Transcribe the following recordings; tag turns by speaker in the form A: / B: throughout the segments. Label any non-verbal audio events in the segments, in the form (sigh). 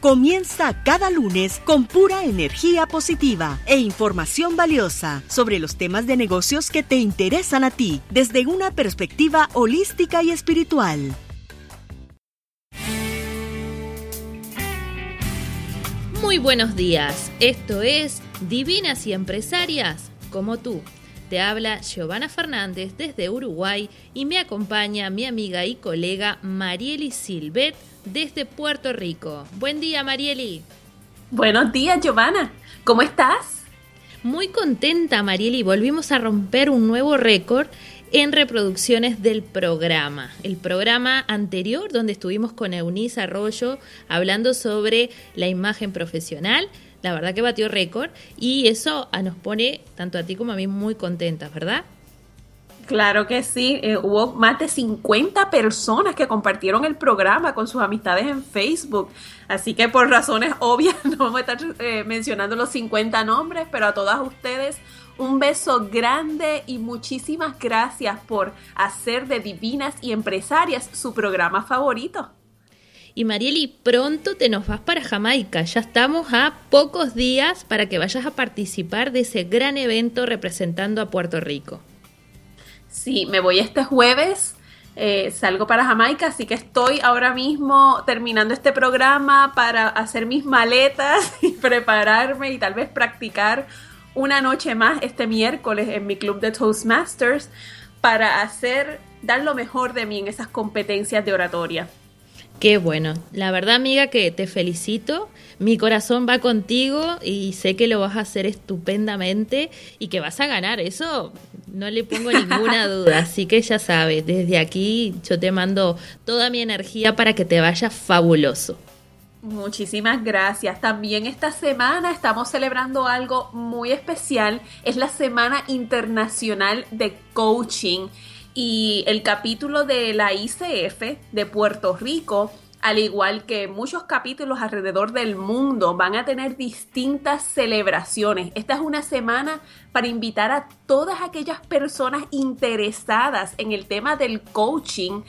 A: Comienza cada lunes con pura energía positiva e información valiosa sobre los temas de negocios que te interesan a ti desde una perspectiva holística y espiritual.
B: Muy buenos días, esto es Divinas y Empresarias como tú. Te habla Giovanna Fernández desde Uruguay y me acompaña mi amiga y colega Marieli Silvet desde Puerto Rico. Buen día, Marieli.
C: Buenos días, Giovanna. ¿Cómo estás?
B: Muy contenta, Marieli. Volvimos a romper un nuevo récord en reproducciones del programa. El programa anterior, donde estuvimos con Eunice Arroyo hablando sobre la imagen profesional. La verdad que batió récord y eso nos pone, tanto a ti como a mí, muy contentas, ¿verdad?
C: Claro que sí, eh, hubo más de 50 personas que compartieron el programa con sus amistades en Facebook, así que por razones obvias (laughs) no vamos a estar eh, mencionando los 50 nombres, pero a todas ustedes un beso grande y muchísimas gracias por hacer de Divinas y Empresarias su programa favorito.
B: Y Marieli, pronto te nos vas para Jamaica. Ya estamos a pocos días para que vayas a participar de ese gran evento representando a Puerto Rico.
C: Sí, me voy este jueves. Eh, salgo para Jamaica, así que estoy ahora mismo terminando este programa para hacer mis maletas (laughs) y prepararme y tal vez practicar una noche más este miércoles en mi club de Toastmasters para hacer, dar lo mejor de mí en esas competencias de oratoria.
B: Qué bueno. La verdad, amiga, que te felicito. Mi corazón va contigo y sé que lo vas a hacer estupendamente y que vas a ganar. Eso no le pongo ninguna (laughs) duda. Así que ya sabes, desde aquí yo te mando toda mi energía para que te vaya fabuloso.
C: Muchísimas gracias. También esta semana estamos celebrando algo muy especial. Es la Semana Internacional de Coaching y el capítulo de la ICF de Puerto Rico, al igual que muchos capítulos alrededor del mundo, van a tener distintas celebraciones. Esta es una semana para invitar a todas aquellas personas interesadas en el tema del coaching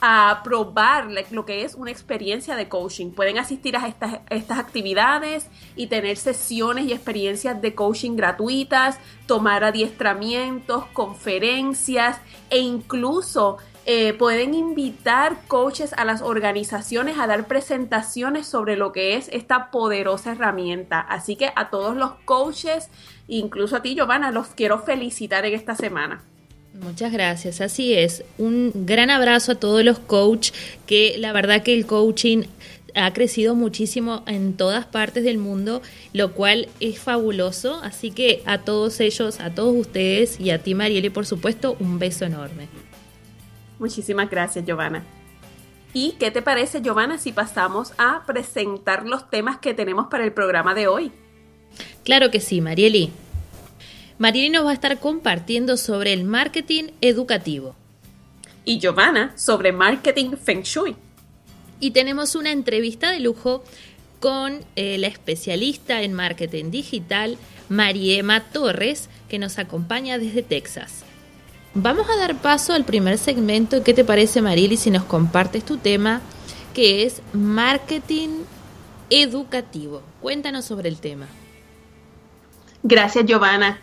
C: a probar lo que es una experiencia de coaching. Pueden asistir a estas, estas, actividades y tener sesiones y experiencias de coaching gratuitas, tomar adiestramientos, conferencias e incluso eh, pueden invitar coaches a las organizaciones a dar presentaciones sobre lo que es esta poderosa herramienta. Así que a todos los coaches, incluso a ti, Giovanna, los quiero felicitar en esta semana.
B: Muchas gracias, así es. Un gran abrazo a todos los coaches, que la verdad que el coaching ha crecido muchísimo en todas partes del mundo, lo cual es fabuloso. Así que a todos ellos, a todos ustedes y a ti, Marielle, por supuesto, un beso enorme.
C: Muchísimas gracias, Giovanna. ¿Y qué te parece, Giovanna, si pasamos a presentar los temas que tenemos para el programa de hoy?
B: Claro que sí, Marieli. Marieli nos va a estar compartiendo sobre el marketing educativo.
C: Y Giovanna sobre marketing feng shui.
B: Y tenemos una entrevista de lujo con eh, la especialista en marketing digital, Mariema Torres, que nos acompaña desde Texas. Vamos a dar paso al primer segmento. ¿Qué te parece, Marieli, si nos compartes tu tema, que es marketing educativo? Cuéntanos sobre el tema.
C: Gracias, Giovanna.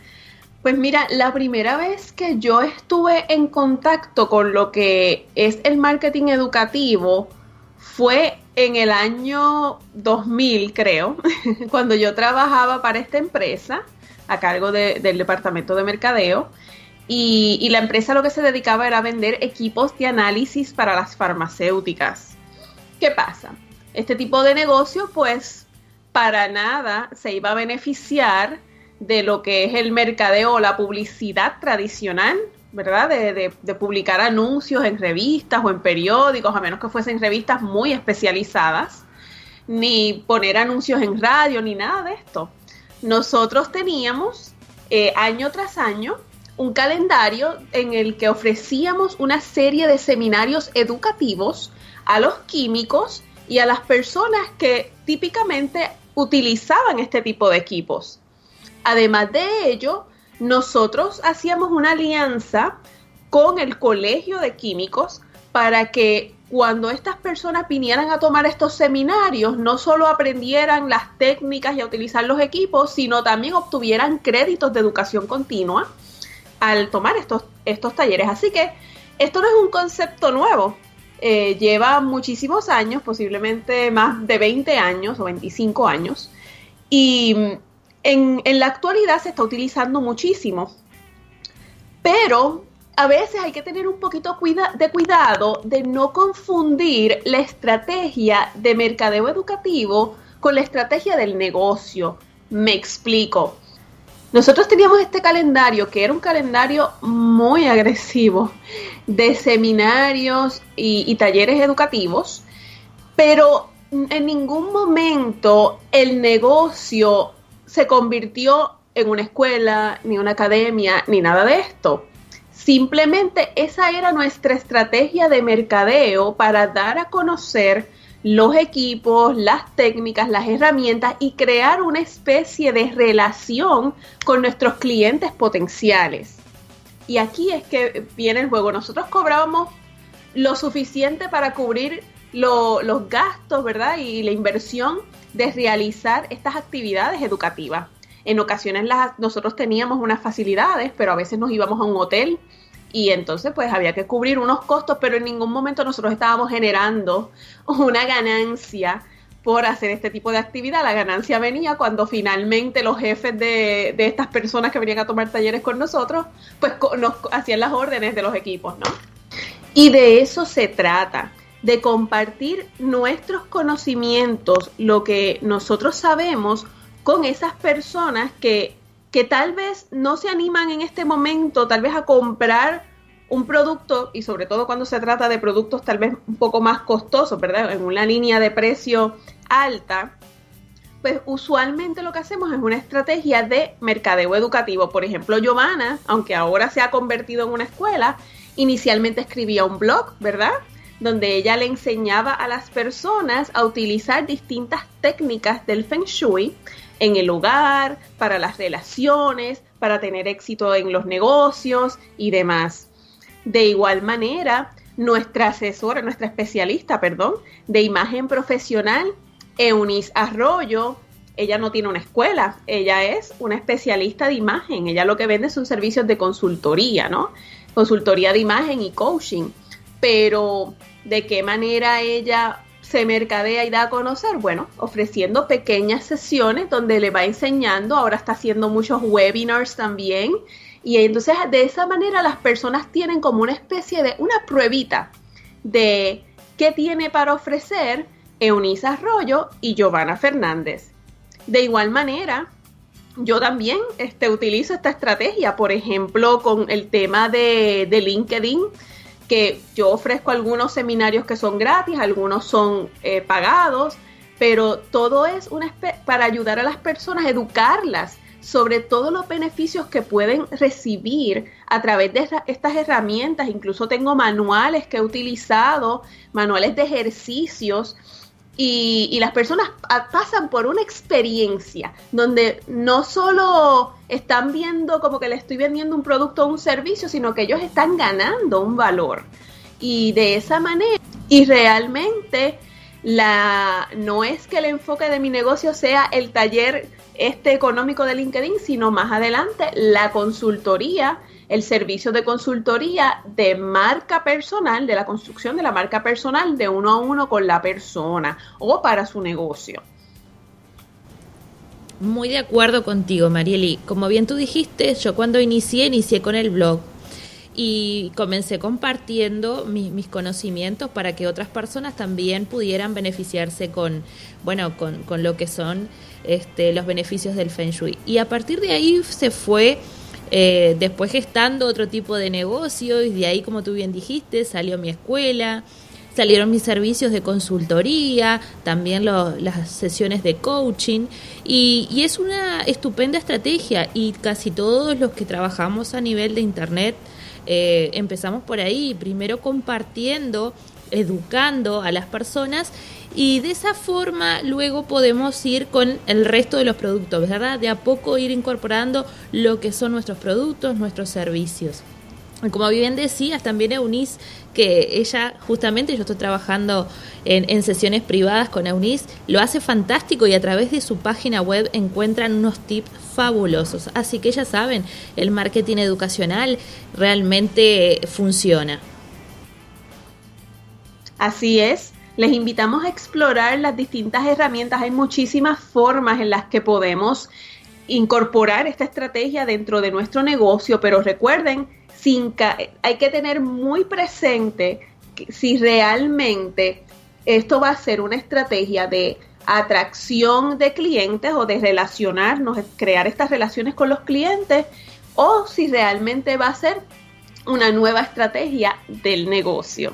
C: Pues mira, la primera vez que yo estuve en contacto con lo que es el marketing educativo fue en el año 2000, creo, (laughs) cuando yo trabajaba para esta empresa a cargo del departamento de mercadeo y, la empresa lo que se dedicaba era vender equipos de análisis para las farmacéuticas. ¿Qué pasa? Este tipo de negocio pues para nada se iba a beneficiar de lo que es el mercadeo o la publicidad tradicional, ¿verdad? De, de, publicar anuncios en revistas o en periódicos, a menos que fuesen revistas muy especializadas, ni poner anuncios en radio, ni nada de esto. Nosotros teníamos eh, año tras año un calendario en el que ofrecíamos una serie de seminarios educativos a los químicos y a las personas que típicamente utilizaban este tipo de equipos. Además de ello, nosotros hacíamos una alianza con el Colegio de Químicos para que cuando estas personas vinieran a tomar estos seminarios, no solo aprendieran las técnicas y a utilizar los equipos, sino también obtuvieran créditos de educación continua al tomar estos, estos talleres. Así que esto no es un concepto nuevo. Eh, lleva muchísimos años, posiblemente más de 20 años o 25 años. Y en, la actualidad se está utilizando muchísimo. Pero a veces hay que tener un poquito de cuidado de no confundir la estrategia de mercadeo educativo con la estrategia del negocio. Me explico. Nosotros teníamos este calendario que era un calendario muy agresivo de seminarios y, talleres educativos, pero en ningún momento el negocio se convirtió en una escuela, ni una academia, ni nada de esto. Simplemente esa era nuestra estrategia de mercadeo para dar a conocer los equipos, las técnicas, las herramientas y crear una especie de relación con nuestros clientes potenciales. Y aquí es que viene el juego. Nosotros cobrábamos lo suficiente para cubrir los gastos, ¿verdad? Y la inversión de realizar estas actividades educativas. En ocasiones las, nosotros teníamos unas facilidades, pero a veces nos íbamos a un hotel y entonces pues había que cubrir unos costos, pero en ningún momento nosotros estábamos generando una ganancia por hacer este tipo de actividad. La ganancia venía cuando finalmente los jefes de, de estas personas que venían a tomar talleres con nosotros, pues nos hacían las órdenes de los equipos, ¿no? Y de eso se trata, de compartir nuestros conocimientos, lo que nosotros sabemos, con esas personas que que tal vez no se animan en este momento, tal vez a comprar un producto, y sobre todo cuando se trata de productos tal vez un poco más costosos, ¿verdad? En una línea de precio alta, pues usualmente lo que hacemos es una estrategia de mercadeo educativo. Por ejemplo, Giovanna, aunque ahora se ha convertido en una escuela, inicialmente escribía un blog, ¿verdad? Donde ella le enseñaba a las personas a utilizar distintas técnicas del Feng Shui en el hogar, para las relaciones, para tener éxito en los negocios y demás. De igual manera, nuestra asesora, nuestra especialista, perdón, de imagen profesional, Eunice Arroyo, ella no tiene una escuela, ella es una especialista de imagen, ella lo que vende son servicios de consultoría, ¿no? Consultoría de imagen y coaching. Pero, ¿de qué manera ella se mercadea y da a conocer? Bueno, ofreciendo pequeñas sesiones donde le va enseñando, ahora está haciendo muchos webinars también. Y entonces de esa manera las personas tienen como una especie de una pruebita de qué tiene para ofrecer Eunice Arroyo y Giovanna Fernández. De igual manera, yo también este, utilizo esta estrategia, por ejemplo, con el tema de, de LinkedIn que yo ofrezco algunos seminarios que son gratis, algunos son eh, pagados, pero todo es una para ayudar a las personas, educarlas sobre todos los beneficios que pueden recibir a través de estas herramientas. Incluso tengo manuales que he utilizado, manuales de ejercicios y, las personas pasan por una experiencia donde no solo están viendo como que le estoy vendiendo un producto o un servicio, sino que ellos están ganando un valor. Y de esa manera, y realmente la, no es que el enfoque de mi negocio sea el taller este económico de LinkedIn, sino más adelante la consultoría el servicio de consultoría de marca personal, de la construcción de la marca personal de uno a uno con la persona o para su negocio.
B: Muy de acuerdo contigo, Marieli. Como bien tú dijiste, yo cuando inicié, inicié con el blog. y comencé compartiendo mis, conocimientos para que otras personas también pudieran beneficiarse con, bueno, con, con lo que son este, los beneficios del Feng Shui. Y a partir de ahí se fue eh, después gestando otro tipo de negocio y de ahí, como tú bien dijiste, salió mi escuela, salieron mis servicios de consultoría, también las sesiones de coaching y, y, es una estupenda estrategia y casi todos los que trabajamos a nivel de Internet eh, empezamos por ahí, primero compartiendo, educando a las personas y de esa forma luego podemos ir con el resto de los productos, ¿verdad? De a poco ir incorporando lo que son nuestros productos, nuestros servicios. Como bien decías, también Eunice, que ella justamente, yo estoy trabajando en, sesiones privadas con Eunice, lo hace fantástico y a través de su página web encuentran unos tips fabulosos. Así que ya saben, el marketing educacional realmente funciona.
C: Así es, les invitamos a explorar las distintas herramientas. Hay muchísimas formas en las que podemos incorporar esta estrategia dentro de nuestro negocio, pero recuerden, sin hay que tener muy presente si realmente esto va a ser una estrategia de atracción de clientes o de relacionarnos, crear estas relaciones con los clientes, o si realmente va a ser una nueva estrategia del negocio.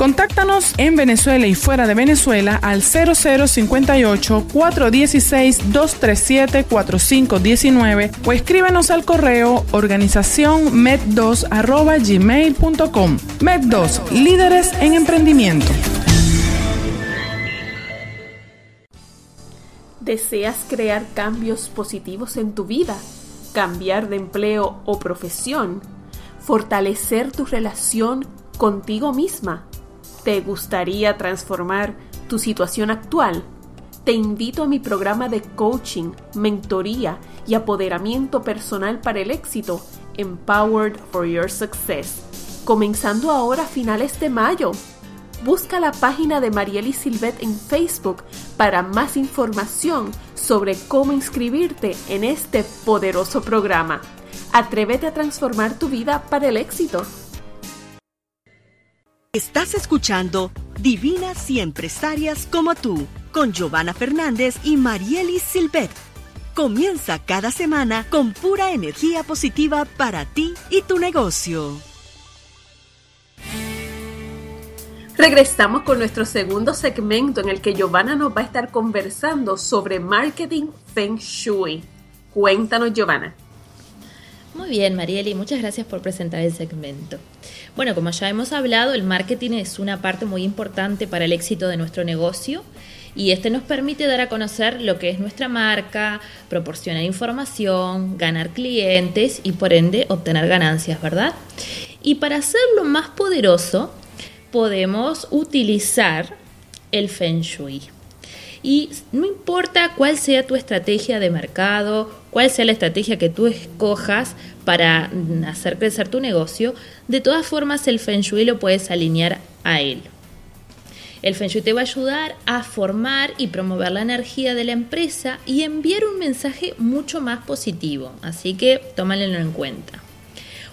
D: Contáctanos en Venezuela y fuera de Venezuela al 0058-416-237-4519 o escríbenos al correo organización med2 Med2, líderes en emprendimiento.
C: ¿Deseas crear cambios positivos en tu vida? ¿Cambiar de empleo o profesión? ¿Fortalecer tu relación contigo misma? ¿Te gustaría transformar tu situación actual? Te invito a mi programa de coaching, mentoría y apoderamiento personal para el éxito, Empowered for Your Success, comenzando ahora a finales de mayo. Busca la página de Marieli Silvet en Facebook para más información sobre cómo inscribirte en este poderoso programa. Atrévete a transformar tu vida para el éxito.
A: Estás escuchando Divinas y Empresarias como tú, con Giovanna Fernández y Marielis Silvet. Comienza cada semana con pura energía positiva para ti y tu negocio.
C: Regresamos con nuestro segundo segmento en el que Giovanna nos va a estar conversando sobre marketing Feng Shui. Cuéntanos, Giovanna.
B: Muy bien, Marieli, muchas gracias por presentar el segmento. Bueno, como ya hemos hablado, el marketing es una parte muy importante para el éxito de nuestro negocio y este nos permite dar a conocer lo que es nuestra marca, proporcionar información, ganar clientes y por ende obtener ganancias, ¿verdad? Y para hacerlo más poderoso, podemos utilizar el Feng Shui. Y no importa cuál sea tu estrategia de mercado, cuál sea la estrategia que tú escojas para hacer crecer tu negocio, de todas formas el Feng Shui lo puedes alinear a él. El Feng Shui te va a ayudar a formar y promover la energía de la empresa y enviar un mensaje mucho más positivo, así que tómalo en cuenta.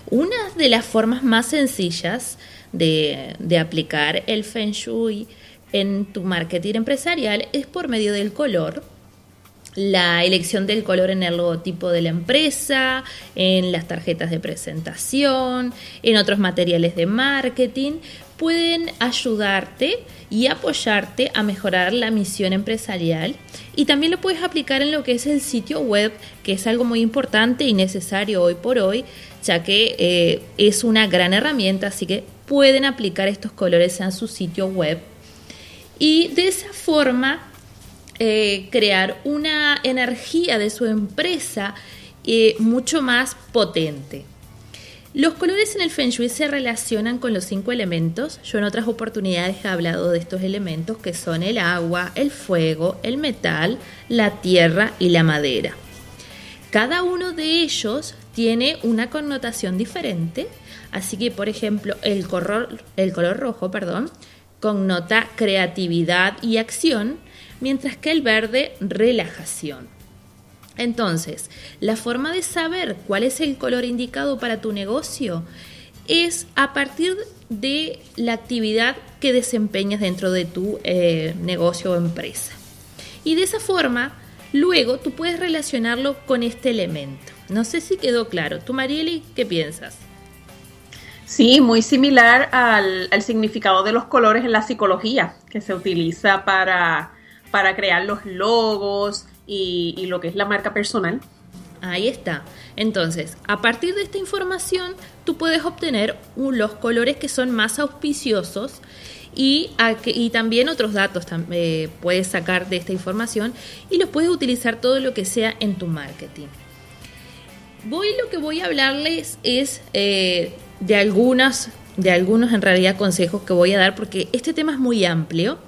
B: Una de las formas más sencillas de, de aplicar el Feng Shui en tu marketing empresarial es por medio del color, la elección del color en el logotipo de la empresa, en las tarjetas de presentación, en otros materiales de marketing, pueden ayudarte y apoyarte a mejorar la misión empresarial. Y también lo puedes aplicar en lo que es el sitio web, que es algo muy importante y necesario hoy por hoy, ya que eh, es una gran herramienta, así que pueden aplicar estos colores en su sitio web. Y de esa forma eh, crear una energía de su empresa eh, mucho más potente. Los colores en el Feng Shui se relacionan con los cinco elementos. Yo en otras oportunidades he hablado de estos elementos que son el agua, el fuego, el metal, la tierra y la madera. Cada uno de ellos tiene una connotación diferente, así que por ejemplo el color, el color rojo perdón, connota creatividad y acción, mientras que el verde relajación. Entonces, la forma de saber cuál es el color indicado para tu negocio es a partir de la actividad que desempeñas dentro de tu eh, negocio o empresa. Y de esa forma, luego tú puedes relacionarlo con este elemento. No sé si quedó claro. ¿Tú, Marieli, qué piensas?
C: Sí, muy similar al, significado de los colores en la psicología, que se utiliza para, para crear los logos y, lo que es la marca personal.
B: Ahí está. Entonces, a partir de esta información, tú puedes obtener los colores que son más auspiciosos y, también otros datos eh, puedes sacar de esta información y los puedes utilizar todo lo que sea en tu marketing. Voy lo que voy a hablarles es eh, de algunas, de algunos en realidad consejos que voy a dar porque este tema es muy amplio.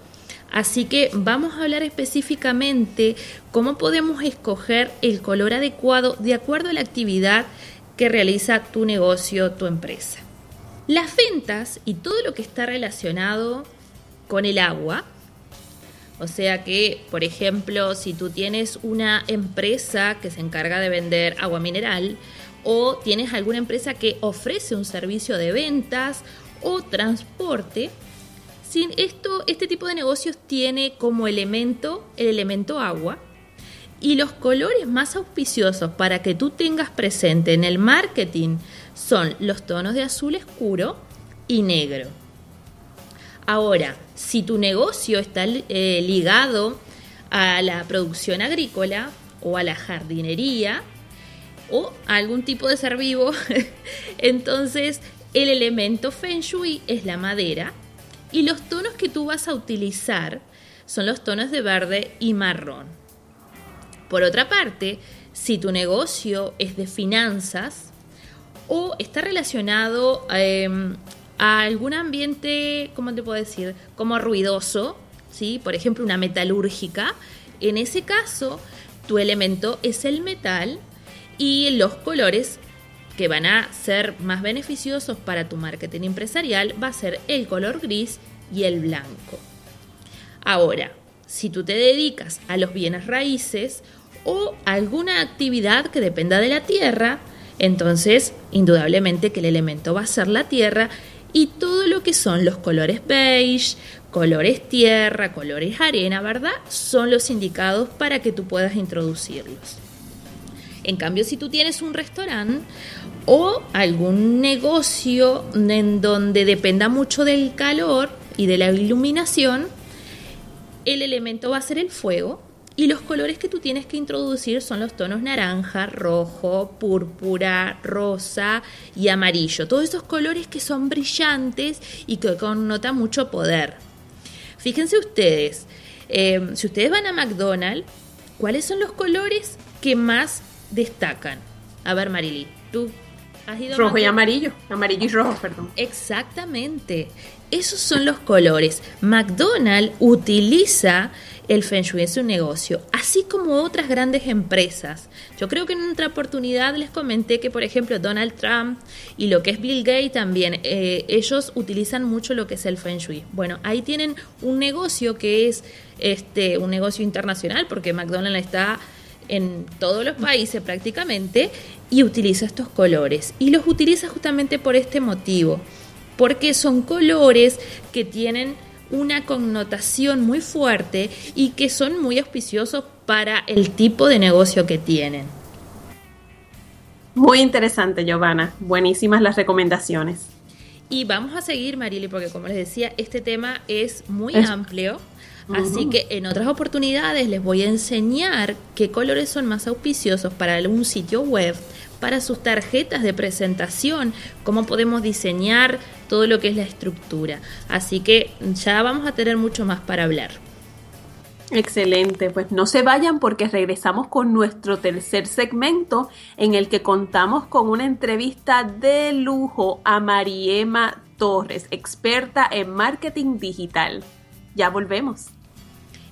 B: Así que vamos a hablar específicamente cómo podemos escoger el color adecuado de acuerdo a la actividad que realiza tu negocio, tu empresa. Las ventas y todo lo que está relacionado con el agua, o sea que, por ejemplo, si tú tienes una empresa que se encarga de vender agua mineral, o tienes alguna empresa que ofrece un servicio de ventas o transporte, sin esto, este tipo de negocios tiene como elemento el elemento agua y los colores más auspiciosos para que tú tengas presente en el marketing son los tonos de azul escuro y negro. Ahora, si tu negocio está eh, ligado a la producción agrícola o a la jardinería, o algún tipo de ser vivo, (laughs) entonces el elemento Feng Shui es la madera y los tonos que tú vas a utilizar son los tonos de verde y marrón. Por otra parte, si tu negocio es de finanzas o está relacionado em, a algún ambiente, ¿cómo te puedo decir? Como ruidoso, ¿sí? Por ejemplo, una metalúrgica. En ese caso, tu elemento es el metal y los colores que van a ser más beneficiosos para tu marketing empresarial va a ser el color gris y el blanco. Ahora, si tú te dedicas a los bienes raíces o alguna actividad que dependa de la tierra, entonces indudablemente que el elemento va a ser la tierra y todo lo que son los colores beige, colores tierra, colores arena, ¿verdad? Son los indicados para que tú puedas introducirlos. En cambio, si tú tienes un restaurante o algún negocio en donde dependa mucho del calor y de la iluminación, el elemento va a ser el fuego y los colores que tú tienes que introducir son los tonos naranja, rojo, púrpura, rosa y amarillo. Todos esos colores que son brillantes y que connotan mucho poder. Fíjense ustedes, eh, si ustedes van a McDonald's, ¿cuáles son los colores que más destacan? A ver, Marily, tú.
C: Rojo y amarillo, amarillo y rojo, perdón.
B: Exactamente. Esos son los colores. McDonald's utiliza el Feng Shui en su negocio, así como otras grandes empresas. Yo creo que en otra oportunidad les comenté que, por ejemplo, Donald Trump y lo que es Bill Gates también, eh, ellos utilizan mucho lo que es el Feng Shui. Bueno, ahí tienen un negocio que es este un negocio internacional, porque McDonald's está en todos los países prácticamente y utiliza estos colores. Y los utiliza justamente por este motivo, porque son colores que tienen una connotación muy fuerte y que son muy auspiciosos para el tipo de negocio que tienen.
C: Muy interesante, Giovanna. Buenísimas las recomendaciones.
B: Y vamos a seguir, Marili, porque como les decía, este tema es muy amplio. Así que en otras oportunidades les voy a enseñar qué colores son más auspiciosos para un sitio web, para sus tarjetas de presentación, cómo podemos diseñar todo lo que es la estructura. Así que ya vamos a tener mucho más para hablar.
C: Excelente, pues no se vayan porque regresamos con nuestro tercer segmento en el que contamos con una entrevista de lujo a Mariema Torres, experta en marketing digital. Ya volvemos.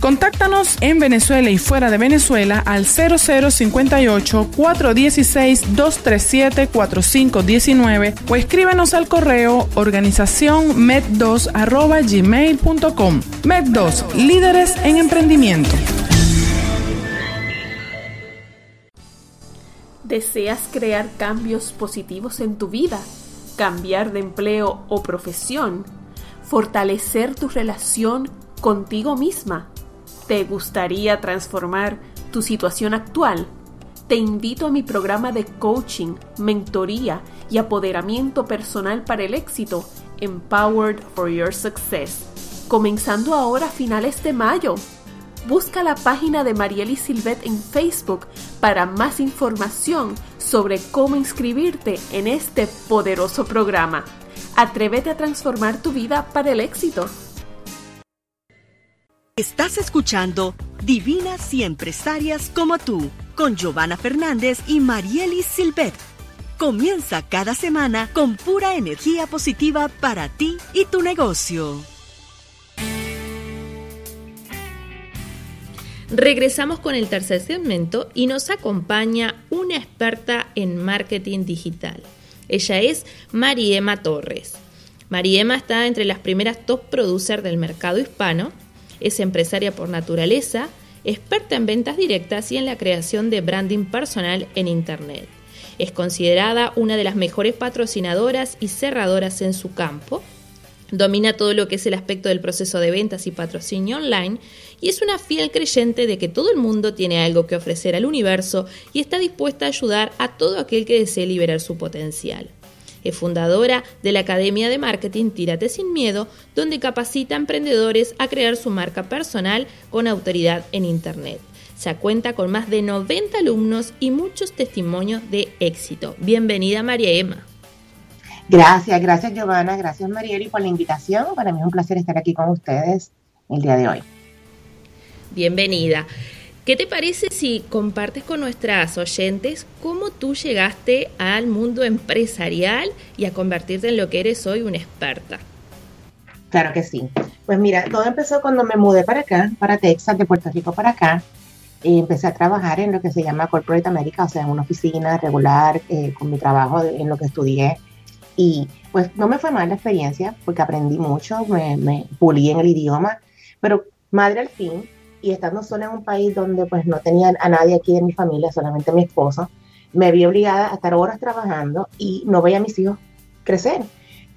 D: Contáctanos en Venezuela y fuera de Venezuela al 0058-416-237-4519 o escríbenos al correo organización med2 Med2, líderes en emprendimiento.
C: ¿Deseas crear cambios positivos en tu vida? ¿Cambiar de empleo o profesión? ¿Fortalecer tu relación contigo misma? ¿Te gustaría transformar tu situación actual? Te invito a mi programa de coaching, mentoría y apoderamiento personal para el éxito, Empowered for Your Success, comenzando ahora a finales de mayo. Busca la página de Marieli Silvet en Facebook para más información sobre cómo inscribirte en este poderoso programa. Atrévete a transformar tu vida para el éxito.
A: Estás escuchando Divinas y Empresarias como tú, con Giovanna Fernández y Marielis Silvet. Comienza cada semana con pura energía positiva para ti y tu negocio.
B: Regresamos con el tercer segmento y nos acompaña una experta en marketing digital. Ella es Mariema Torres. Mariema está entre las primeras top producers del mercado hispano es empresaria por naturaleza, experta en ventas directas y en la creación de branding personal en Internet. Es considerada una de las mejores patrocinadoras y cerradoras en su campo. Domina todo lo que es el aspecto del proceso de ventas y patrocinio online y es una fiel creyente de que todo el mundo tiene algo que ofrecer al universo y está dispuesta a ayudar a todo aquel que desee liberar su potencial. Es fundadora de la Academia de Marketing Tírate sin Miedo, donde capacita a emprendedores a crear su marca personal con autoridad en Internet. Se cuenta con más de 90 alumnos y muchos testimonios de éxito. Bienvenida María Emma.
E: Gracias, gracias Giovanna, gracias Marieli por la invitación. Para mí es un placer estar aquí con ustedes el día de hoy.
B: Bienvenida. ¿Qué te parece si compartes con nuestras oyentes cómo tú llegaste al mundo empresarial y a convertirte en lo que eres hoy una experta?
E: Claro que sí. Pues mira, todo empezó cuando me mudé para acá, para Texas, de Puerto Rico para acá, y empecé a trabajar en lo que se llama Corporate America, o sea, en una oficina regular, eh, con mi trabajo en lo que estudié. Y pues no me fue mal la experiencia, porque aprendí mucho, me, me pulí en el idioma, pero madre al fin, y estando sola en un país donde pues no tenía a nadie aquí de mi familia, solamente mi esposo, me vi obligada a estar horas trabajando y no veía a mis hijos crecer.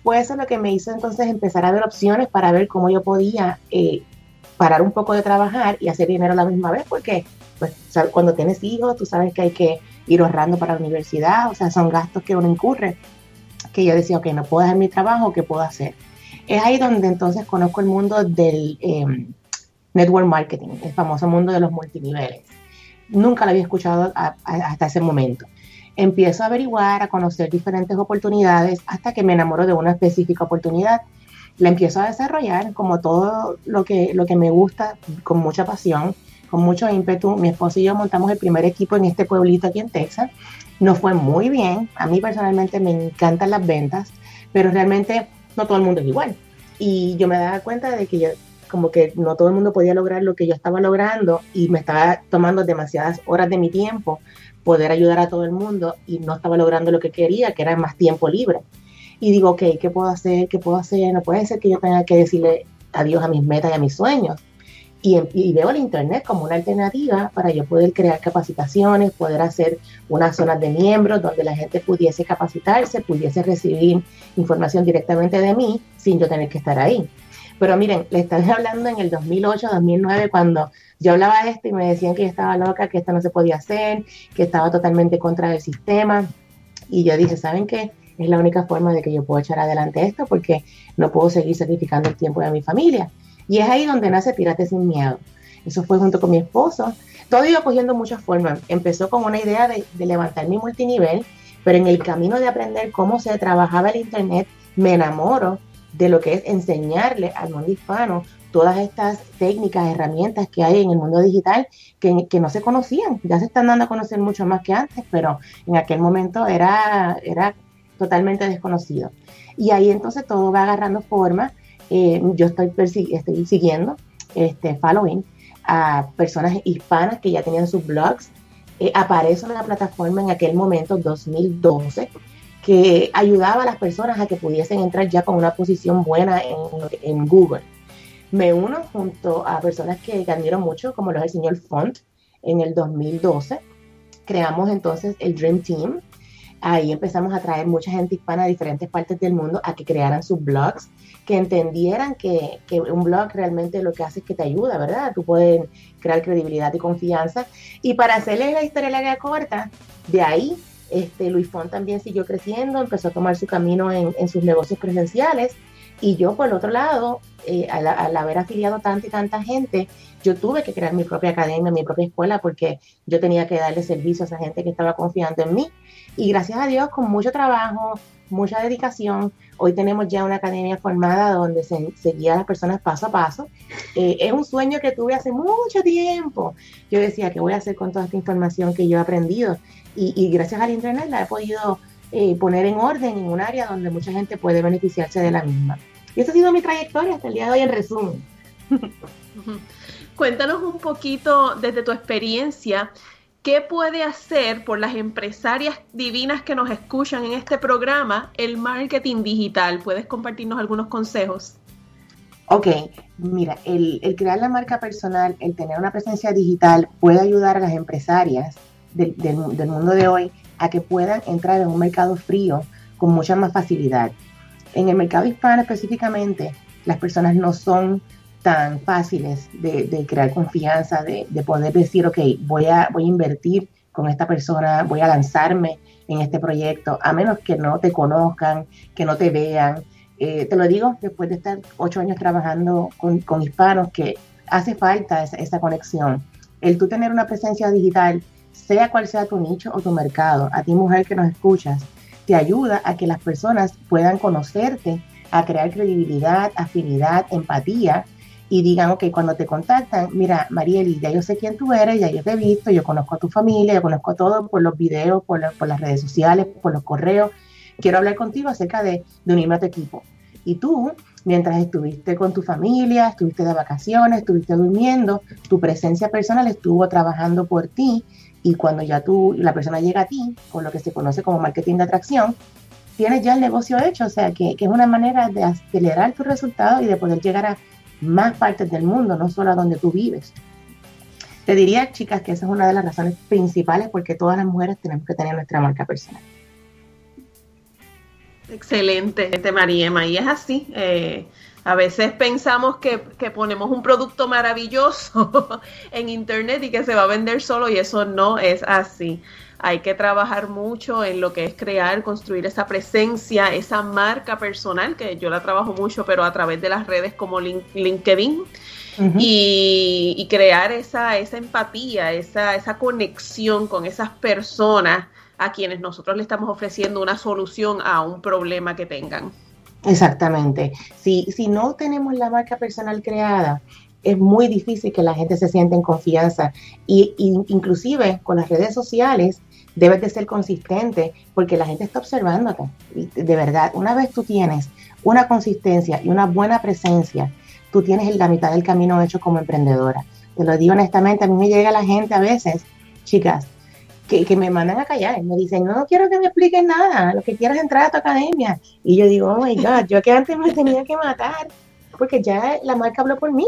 E: Fue eso lo que me hizo entonces empezar a ver opciones para ver cómo yo podía eh, parar un poco de trabajar y hacer dinero a la misma vez, porque pues, cuando tienes hijos, tú sabes que hay que ir ahorrando para la universidad, o sea, son gastos que uno incurre, que yo decía, ok, no puedo hacer mi trabajo, ¿qué puedo hacer? Es ahí donde entonces conozco el mundo del... Em, network marketing, el famoso mundo de los multiniveles. Nunca lo había escuchado hasta ese momento. Empiezo a averiguar, a conocer diferentes oportunidades hasta que me enamoro de una específica oportunidad. La empiezo a desarrollar como todo lo que, lo que me gusta con mucha pasión. con mucho ímpetu. Mi esposo y yo montamos el primer equipo en este pueblito aquí en Texas. Nos fue muy bien. A mí personalmente me encantan las ventas, pero realmente no todo el mundo es igual. Y yo me daba cuenta de que yo, como que no todo el mundo podía lograr lo que yo estaba logrando y me estaba tomando demasiadas horas de mi tiempo poder ayudar a todo el mundo y no estaba logrando lo que quería, que era más tiempo libre. Y digo, ok, ¿qué puedo hacer? ¿Qué puedo hacer? No puede ser que yo tenga que decirle adiós a mis metas y a mis sueños. Y, y, veo el Internet como una alternativa para yo poder crear capacitaciones, poder hacer unas zonas de miembros donde la gente pudiese capacitarse, pudiese recibir información directamente de mí sin yo tener que estar ahí. Pero miren, le estaba hablando en el 2008, 2009, cuando yo hablaba de esto y me decían que yo estaba loca, que esto no se podía hacer, que estaba totalmente contra del sistema. Y yo dije, ¿saben qué? Es la única forma de que yo puedo echar adelante esto porque no puedo seguir sacrificando el tiempo de mi familia. Y es ahí donde nace Pirate sin Miedo. Eso fue junto con mi esposo. Todo iba cogiendo muchas formas. Empezó con una idea de, de levantar mi multinivel, pero en el camino de aprender cómo se trabajaba el Internet, me enamoro de lo que es enseñarle al mundo hispano todas estas técnicas, herramientas que hay en el mundo digital que, que, no se conocían. Ya se están dando a conocer mucho más que antes, pero en aquel momento era, era totalmente desconocido. Y ahí entonces todo va agarrando forma. Eh, yo estoy, estoy siguiendo, este, following a personas hispanas que ya tenían sus blogs. Eh, aparece una plataforma en aquel momento, 2012, que ayudaba a las personas a que pudiesen entrar ya con una posición buena en, en Google me uno junto a personas que admiro mucho, como lo es el señor Font, en el 2012. Creamos entonces el Dream Team. Ahí empezamos a traer mucha gente hispana de diferentes partes del mundo a que crearan sus blogs, que entendieran que, que un blog realmente lo que hace es que te ayuda, ¿verdad? Tú puedes crear credibilidad y confianza. Y para hacerle la historia larga corta, de ahí este, Luis Font también siguió creciendo, empezó a tomar su camino en, en sus negocios presenciales y yo, por el otro lado, eh, al, haber afiliado tanta y tanta gente, yo tuve que crear mi propia academia, mi propia escuela, porque yo tenía que darle servicio a esa gente que estaba confiando en mí. Y gracias a Dios, con mucho trabajo, mucha dedicación, hoy tenemos ya una academia formada donde se, guía a las personas paso a paso. Eh, es un sueño que tuve hace mucho tiempo. Yo decía, ¿qué voy a hacer con toda esta información que yo he aprendido? Y, gracias al Internet la he podido eh, poner en orden en un área donde mucha gente puede beneficiarse de la misma. Y esa ha sido mi trayectoria hasta el día de hoy en resumen. (laughs)
C: Cuéntanos un poquito desde tu experiencia, ¿qué puede hacer por las empresarias divinas que nos escuchan en este programa el marketing digital? ¿Puedes compartirnos algunos consejos?
E: Ok, mira, el, crear la marca personal, el tener una presencia digital puede ayudar a las empresarias del, del mundo de hoy a que puedan entrar en un mercado frío con mucha más facilidad en el mercado hispano específicamente, las personas no son tan fáciles de, crear confianza, de, poder decir, ok, voy a, voy a invertir con esta persona, voy a lanzarme en este proyecto, a menos que no te conozcan, que no te vean. Eh, te lo digo después de estar ocho años trabajando con, hispanos, que hace falta esa, esa, conexión. El tú tener una presencia digital, sea cual sea tu nicho o tu mercado, a ti mujer que nos escuchas, te ayuda a que las personas puedan conocerte, a crear credibilidad, afinidad, empatía y digan, ok, cuando te contactan, mira, Marieli, ya yo sé quién tú eres, ya yo te he visto, yo conozco a tu familia, yo conozco todo por los videos, por, las redes sociales, por los correos, quiero hablar contigo acerca de, de unirme a tu equipo. Y tú, mientras estuviste con tu familia, estuviste de vacaciones, estuviste durmiendo, tu presencia personal estuvo trabajando por ti y cuando ya tú, la persona llega a ti, con lo que se conoce como marketing de atracción, tienes ya el negocio hecho, o sea, que, es una manera de acelerar tus resultados y de poder llegar a más partes del mundo, no solo a donde tú vives. Te diría, chicas, que esa es una de las razones principales porque todas las mujeres tenemos que tener nuestra marca personal.
C: Excelente, Mariema, y es así. Eh, a veces pensamos que, ponemos un producto maravilloso (laughs) en internet y que se va a vender solo y eso no es así. Hay que trabajar mucho en lo que es crear, construir esa presencia, esa marca personal, que yo la trabajo mucho, pero a través de las redes como LinkedIn. y, crear esa, esa empatía, esa, esa conexión con esas personas a quienes nosotros le estamos ofreciendo una solución a un problema que tengan.
E: Exactamente. Si, si no tenemos la marca personal creada, es muy difícil que la gente se sienta en confianza. Y, inclusive con las redes sociales debes de ser consistente porque la gente está observándote. de verdad, una vez tú tienes una consistencia y una buena presencia, tú tienes la mitad del camino hecho como emprendedora. Te lo digo honestamente, a mí me llega la gente a veces, chicas, que, me mandan a callar. Me dicen, no, no quiero que me expliques nada, lo que quiero es entrar a tu academia. Y yo digo, oh my (laughs) God, yo que antes me tenía que matar, porque ya la marca habló por mí.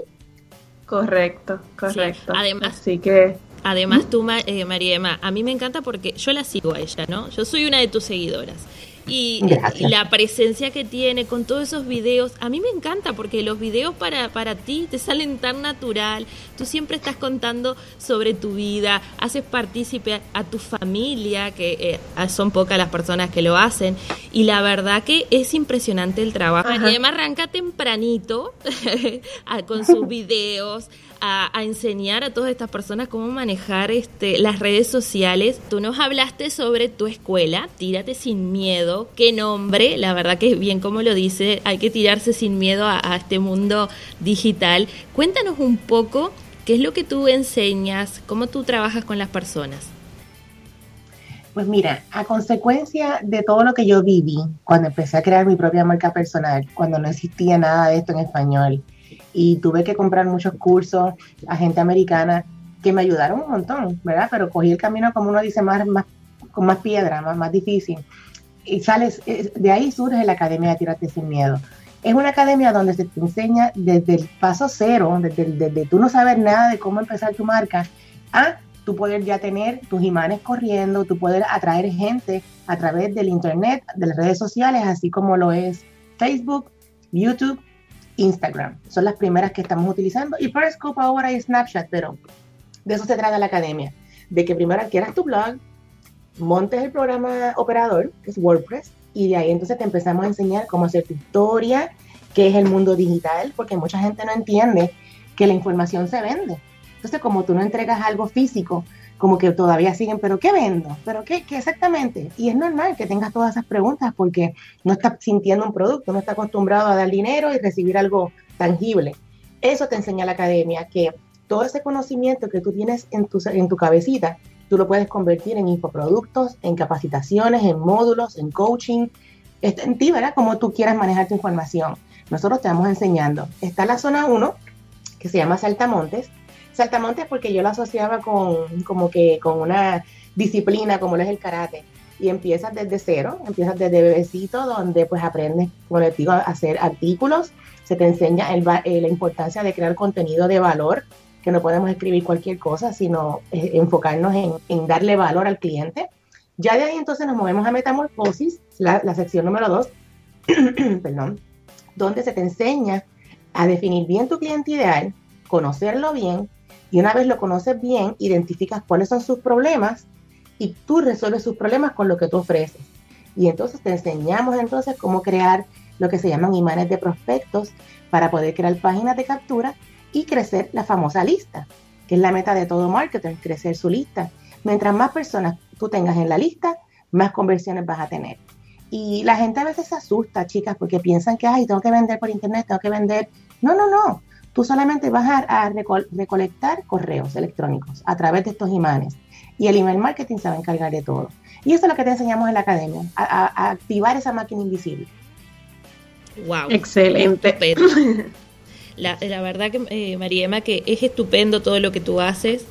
C: Correcto, correcto.
B: además, Así que... Además, tú, eh, Mariema, a mí me encanta porque yo la sigo a ella, ¿no? Yo soy una de tus seguidoras. Y, la presencia que tiene con todos esos videos, a mí me encanta porque los videos para, para ti te salen tan natural, tú siempre estás contando sobre tu vida, haces partícipe a, tu familia, que eh, son pocas las personas que lo hacen, y la verdad que es impresionante el trabajo. Además arranca tempranito (laughs) con sus videos, a, enseñar a todas estas personas cómo manejar este, las redes sociales. Tú nos hablaste sobre tu escuela, Tírate sin miedo. Qué nombre, la verdad que es bien como lo dice, hay que tirarse sin miedo a, a este mundo digital. Cuéntanos un poco qué es lo que tú enseñas, cómo tú trabajas con las personas.
E: Pues mira, a consecuencia de todo lo que yo viví cuando empecé a crear mi propia marca personal, cuando no existía nada de esto en español, y tuve que comprar muchos cursos a gente americana que me ayudaron un montón, ¿verdad? Pero cogí el camino, como uno dice, más, más con más piedra, más, más difícil. Y sales, de ahí surge la Academia de Tírate Sin Miedo. Es una academia donde se te enseña desde el paso cero, desde, desde tú no saber nada de cómo empezar tu marca, a tú poder ya tener tus imanes corriendo, tú poder atraer gente a través del internet, de las redes sociales, así como lo es Facebook, YouTube Instagram. Son las primeras que estamos utilizando. Y Periscope ahora y Snapchat, pero de eso se trata la academia. De que primero adquieras tu blog, montes el programa operador, que es WordPress, y de ahí entonces te empezamos a enseñar cómo hacer tu historia, qué es el mundo digital, porque mucha gente no entiende que la información se vende. Entonces, como tú no entregas algo físico, como que todavía siguen, pero ¿qué vendo? ¿Pero qué, qué, exactamente? Y es normal que tengas todas esas preguntas porque no estás sintiendo un producto, no estás acostumbrado a dar dinero y recibir algo tangible. Eso te enseña la academia, que todo ese conocimiento que tú tienes en tu, en tu cabecita, tú lo puedes convertir en infoproductos, en capacitaciones, en módulos, en coaching, en ti, ¿verdad? Como tú quieras manejar tu información. Nosotros te vamos enseñando. Está la zona 1, que se llama Saltamontes, Saltamontes porque yo lo asociaba con como que con una disciplina como lo es el karate. Y empiezas desde cero, empiezas desde bebecito, donde pues aprendes, como les digo, a hacer artículos, se te enseña el, eh, la importancia de crear contenido de valor, que no podemos escribir cualquier cosa, sino eh, enfocarnos en, en, darle valor al cliente. Ya de ahí entonces nos movemos a Metamorfosis, la, la sección número dos, (clears throat) perdón, donde se te enseña a definir bien tu cliente ideal, conocerlo bien, y una vez lo conoces bien, identificas cuáles son sus problemas y tú resuelves sus problemas con lo que tú ofreces. Y entonces te enseñamos entonces cómo crear lo que se llaman imanes de prospectos para poder crear páginas de captura y crecer la famosa lista, que es la meta de todo marketer, crecer su lista. Mientras más personas tú tengas en la lista, más conversiones vas a tener. Y la gente a veces se asusta, chicas, porque piensan que, ay, tengo que vender por internet, tengo que vender. No, no, no. Tú solamente vas a, recolectar correos electrónicos a través de estos imanes y el email marketing se va a encargar de todo. Y eso es lo que te enseñamos en la academia, a, activar esa máquina invisible.
B: Wow. Excelente. (laughs) La, la, verdad que, eh, Mariema, que es estupendo todo lo que tú haces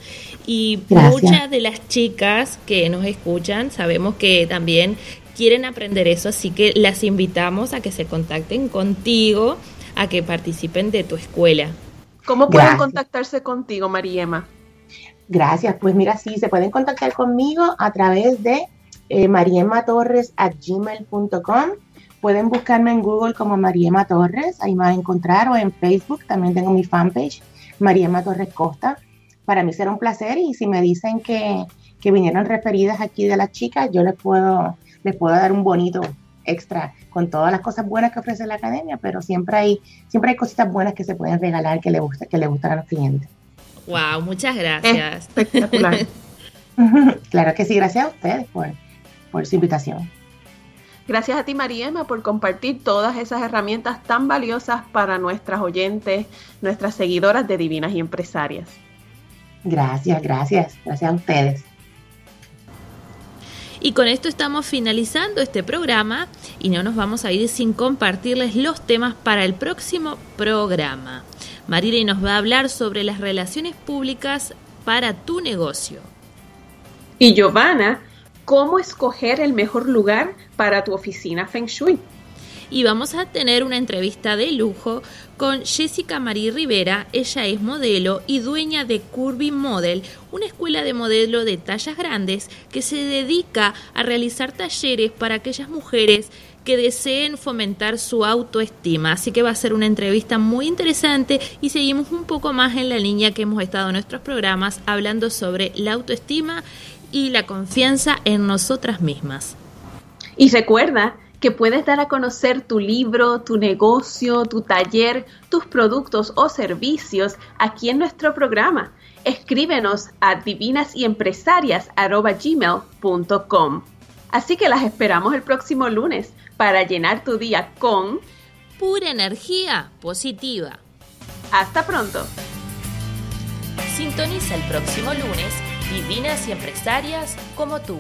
B: y muchas de las chicas que nos escuchan sabemos que también quieren aprender eso, así que las invitamos a que se contacten contigo a que participen de tu escuela.
C: ¿Cómo pueden contactarse contigo, Mariema?
E: Gracias, pues mira, sí, se pueden contactar conmigo a través de eh, mariematorres.gmail.com. Pueden buscarme en Google como Mariema Torres, ahí me van a encontrar, o en Facebook, también tengo mi fanpage, Mariema Torres Costa. Para mí será un placer y si me dicen que, que vinieron referidas aquí de las chicas, yo les puedo, les puedo dar un bonito extra con todas las cosas buenas que ofrece la academia, pero siempre hay, siempre hay cositas buenas que se pueden regalar que le gusta, que le gustan a los clientes.
B: Wow, muchas gracias. (laughs)
E: claro que sí, gracias a ustedes por, por su invitación.
C: Gracias a ti, Mariema, por compartir todas esas herramientas tan valiosas para nuestras oyentes, nuestras seguidoras de Divinas y Empresarias.
E: Gracias, gracias. Gracias a ustedes.
B: Y con esto estamos finalizando este programa y no nos vamos a ir sin compartirles los temas para el próximo programa. Marilyn nos va a hablar sobre las relaciones públicas para tu negocio.
C: Y Giovanna, cómo escoger el mejor lugar para tu oficina Feng Shui
B: y vamos a tener una entrevista de lujo con Jessica Marie Rivera. Ella es modelo y dueña de Curvy Model, una escuela de modelo de tallas grandes que se dedica a realizar talleres para aquellas mujeres que deseen fomentar su autoestima. Así que va a ser una entrevista muy interesante y seguimos un poco más en la línea que hemos estado en nuestros programas hablando sobre la autoestima y la confianza en nosotras mismas.
C: Y recuerda que puedes dar a conocer tu libro, tu negocio, tu taller, tus productos o servicios aquí en nuestro programa. Escríbenos a divinasyempresarias.gmail.com Así que las esperamos el próximo lunes para llenar tu día con
B: pura energía positiva.
C: Hasta pronto.
B: Sintoniza el próximo lunes Divinas y Empresarias como tú.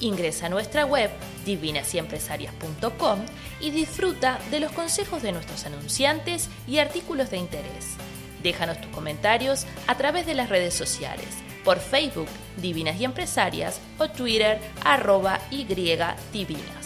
B: Ingresa a nuestra web divinasyempresarias.com y disfruta de los consejos de nuestros anunciantes y artículos de interés. Déjanos tus comentarios a través de las redes sociales, por Facebook Divinas y Empresarias o Twitter arroba y divinas.